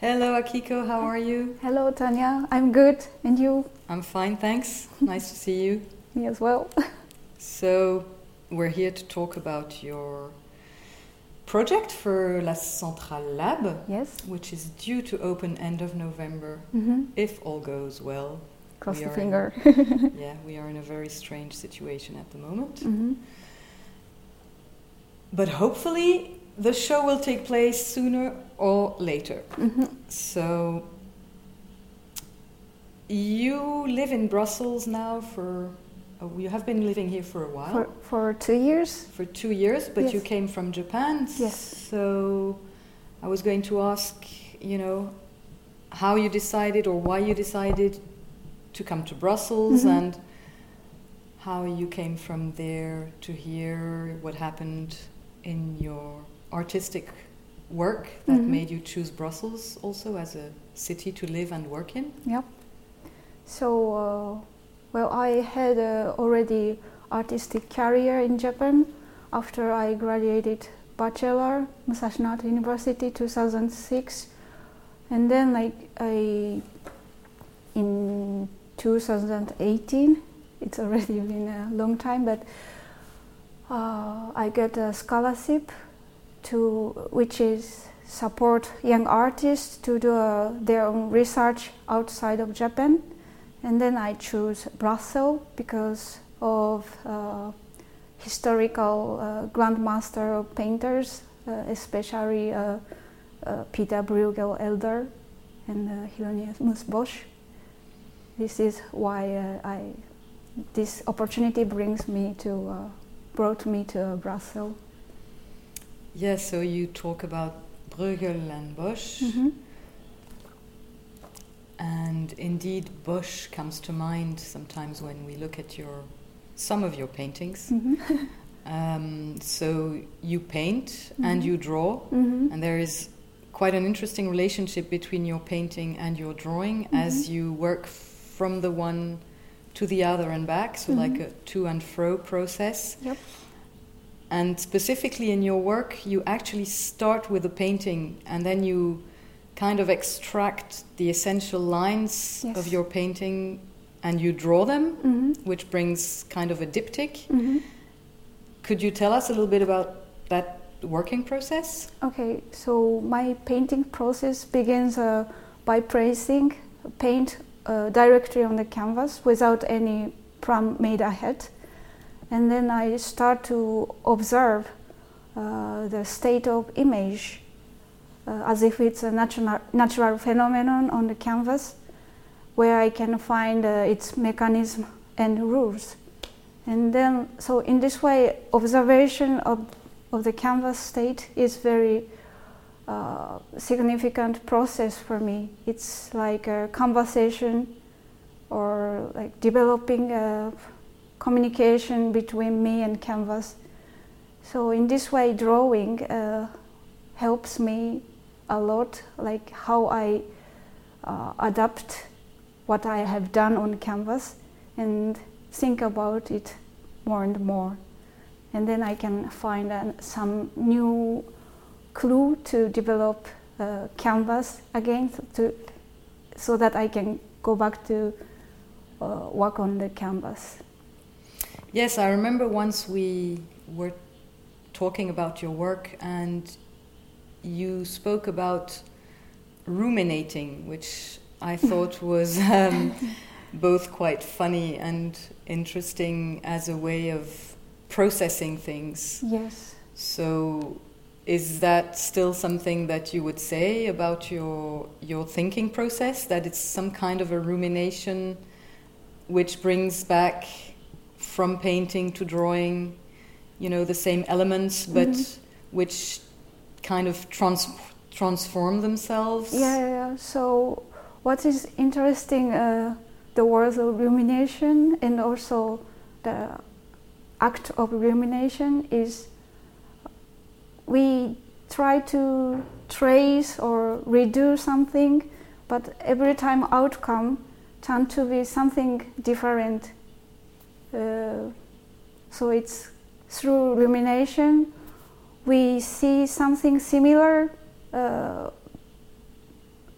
Hello, Akiko. How are you? Hello, Tanya. I'm good. And you? I'm fine, thanks. nice to see you. Me as well. so, we're here to talk about your project for La Centrale Lab. Yes. Which is due to open end of November, mm-hmm. if all goes well. Cross the finger. In, yeah, we are in a very strange situation at the moment. Mm-hmm. But hopefully, the show will take place sooner or later. Mm-hmm. So, you live in Brussels now for Oh, you have been living here for a while. For, for two years. For two years, but yes. you came from Japan. Yes. So I was going to ask, you know, how you decided or why you decided to come to Brussels mm-hmm. and how you came from there to here, what happened in your artistic work that mm-hmm. made you choose Brussels also as a city to live and work in. Yep. So. Uh well, I had uh, already artistic career in Japan after I graduated bachelor Musashino Art University 2006, and then like I in 2018, it's already been a long time, but uh, I got a scholarship to which is support young artists to do uh, their own research outside of Japan and then I choose Brussels because of uh, historical uh, grandmaster painters, uh, especially uh, uh, Peter Bruegel Elder and uh, Hieronymus Bosch. This is why I this opportunity brings me to brought me to Brussels. Yes, so you talk about Bruegel and Bosch. Mm-hmm. And indeed, Bosch comes to mind sometimes when we look at your some of your paintings. Mm-hmm. um, so you paint mm-hmm. and you draw, mm-hmm. and there is quite an interesting relationship between your painting and your drawing Mm-hmm. as you work from the one to the other and back, so like Mm-hmm. a to and fro process. Yep. And specifically in your work, you actually start with a painting and then you kind of extract the essential lines yes. of your painting and you draw them, mm-hmm. which brings kind of a diptych. Mm-hmm. Could you tell us a little bit about that working process? Okay, so my painting process begins uh, by placing paint uh, directly on the canvas without any prom made ahead. And then I start to observe uh, the state of image uh, as if it's a natural, natural phenomenon on the canvas where I can find uh, its mechanism and rules. And then, so in this way, observation of, of the canvas state is very uh, significant process for me. It's like a conversation or like developing a communication between me and canvas. So in this way, drawing uh, helps me a lot, like how I uh, adapt what I have done on canvas and think about it more and more. And then I can find uh, some new clue to develop uh, canvas again to, so that I can go back to uh, work on the canvas. Yes, I remember once we were talking about your work and you spoke about ruminating, which I thought was um, both quite funny and interesting as a way of processing things. Yes. So, is that still something that you would say about your your thinking process? That it's some kind of a rumination, which brings back from painting to drawing, you know, the same elements, but Mhm. which kind of trans- transform themselves. Yeah, yeah, yeah. So, what is interesting, uh, the word of rumination and also the act of rumination is we try to trace or redo something, but every time outcome tend to be something different. Uh, so it's through rumination we see something similar uh,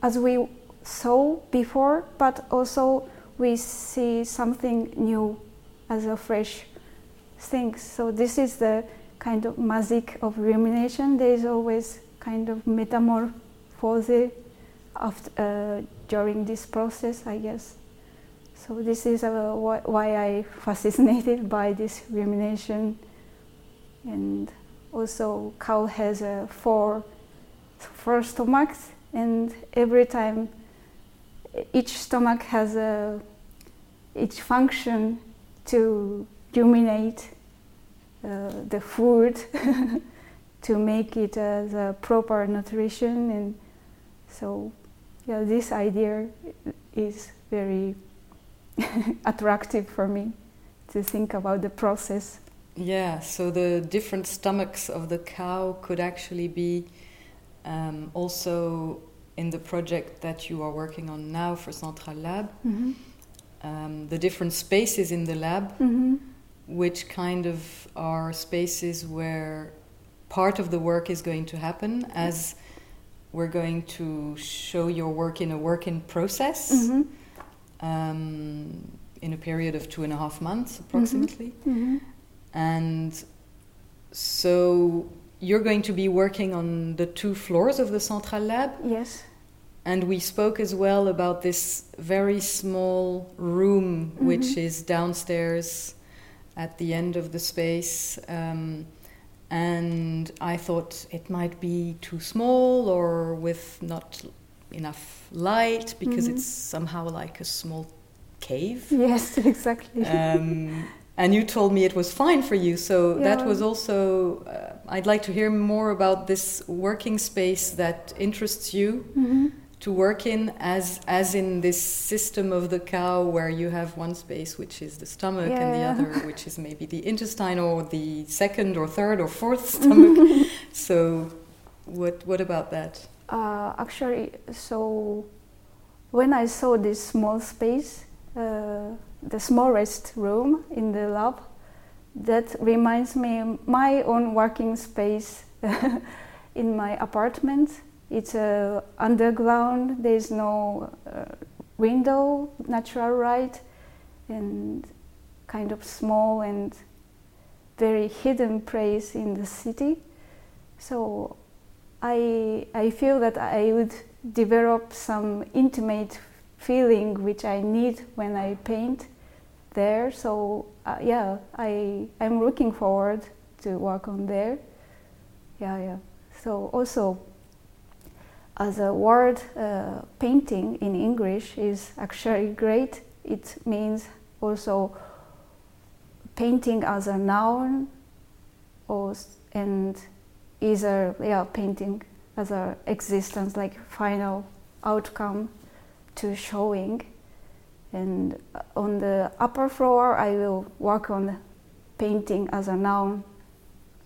as we saw before, but also we see something new as a fresh thing. So this is the kind of magic of rumination. There is always kind of metamorphosis after, uh, during this process, I guess. So this is uh, why I fascinated by this rumination, and also cow has uh, four four stomachs, and every time each stomach has a each function to ruminate uh, the food to make it a proper nutrition. And so yeah this idea is very attractive for me to think about the process yeah so the different stomachs of the cow could actually be um, also in the project that you are working on now for Centrale Lab, mm-hmm. um, the different spaces in the lab, mm-hmm. which kind of are spaces where part of the work is going to happen as we're going to show your work in a work in process mm-hmm. Um, in a period of two and a half months approximately. Mm-hmm. Mm-hmm. And so you're going to be working on the two floors of the Centrale Lab. Yes. And we spoke as well about this very small room, mm-hmm. which is downstairs at the end of the space. Um, and I thought it might be too small or with not enough light because mm-hmm. it's somehow like a small cave. Yes, exactly. Um, and you told me it was fine for you so yeah. that was also uh, i'd like to hear more about this working space that interests you mm-hmm. to work in as as in this system of the cow where you have one space which is the stomach yeah. and the other which is maybe the intestine or the second or third or fourth stomach so what what about that uh, actually so when i saw this small space uh, the smallest room in the lab that reminds me my own working space in my apartment. It's uh, underground. There's no uh, window, natural light, and kind of small and very hidden place in the city. So I I feel that I would develop some intimate feeling which I need when I paint there. So uh, yeah, I I'm looking forward to work on there. Yeah, yeah. So also, as a word, uh, painting in English is actually great. It means also painting as a noun, or and a yeah painting as a existence like final outcome to showing. And on the upper floor, I will work on painting as a noun.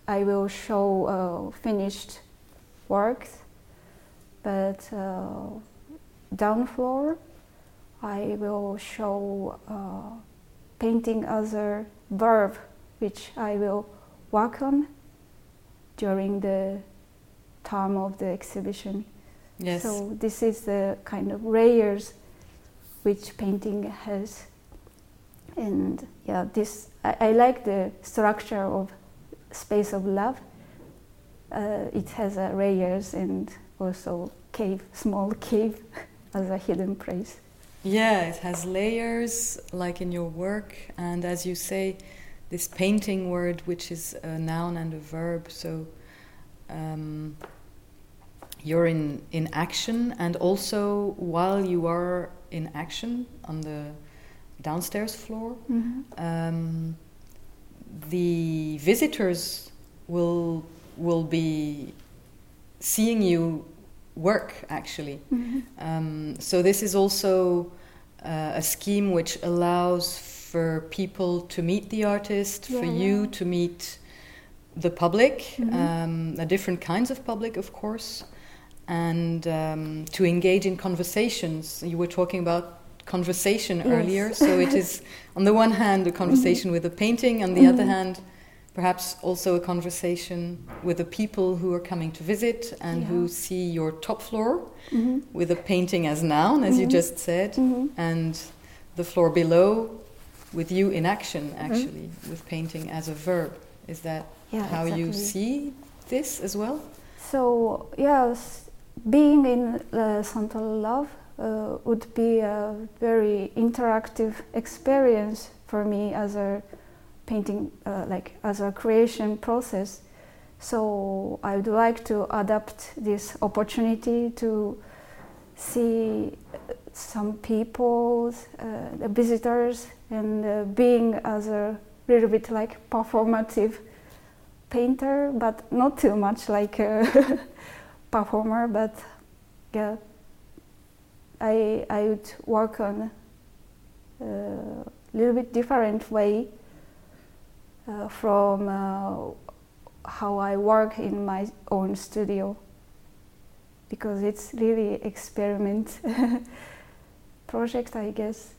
I will show uh, finished works, but uh, down floor, I will show uh, painting as a verb, which I will work on during the time of the exhibition. Yes. So this is the kind of layers which painting has. And yeah, this I, I like the structure of space of love. Uh, it has uh, layers and also cave, small cave as a hidden place. Yeah, it has layers like in your work, and as you say, this painting word, which is a noun and a verb. So um, you're in in action, and also while you are in action on the downstairs floor. Mm-hmm. Um, the visitors will will be seeing you work actually. Mm-hmm. Um, so this is also uh, a scheme which allows for people to meet the artist, yeah, for you yeah. to meet the public, mm-hmm. um, the different kinds of public, of course and um, to engage in conversations. You were talking about conversation yes. earlier, so it is on the one hand a conversation mm-hmm. with a painting, on the mm-hmm. other hand, perhaps also a conversation with the people who are coming to visit and Yeah. who see your top floor Mhm. with a painting as noun, as you Mhm. just said, Mhm. and the floor below with you in action, Mm-hmm. actually, with painting as a verb. Is that Yeah, how you see this as well? So yes, being in the Centrale Lab uh, would be a very interactive experience for me as a painting, uh, like as a creation process. So I would like to adapt this opportunity to see uh, some people, uh, the visitors, and uh, being as a little bit like performative painter, but not too much like a performer. But yeah, I I would work on a little bit different way uh, from uh, how I work in my own studio because it's really experiment project, I guess.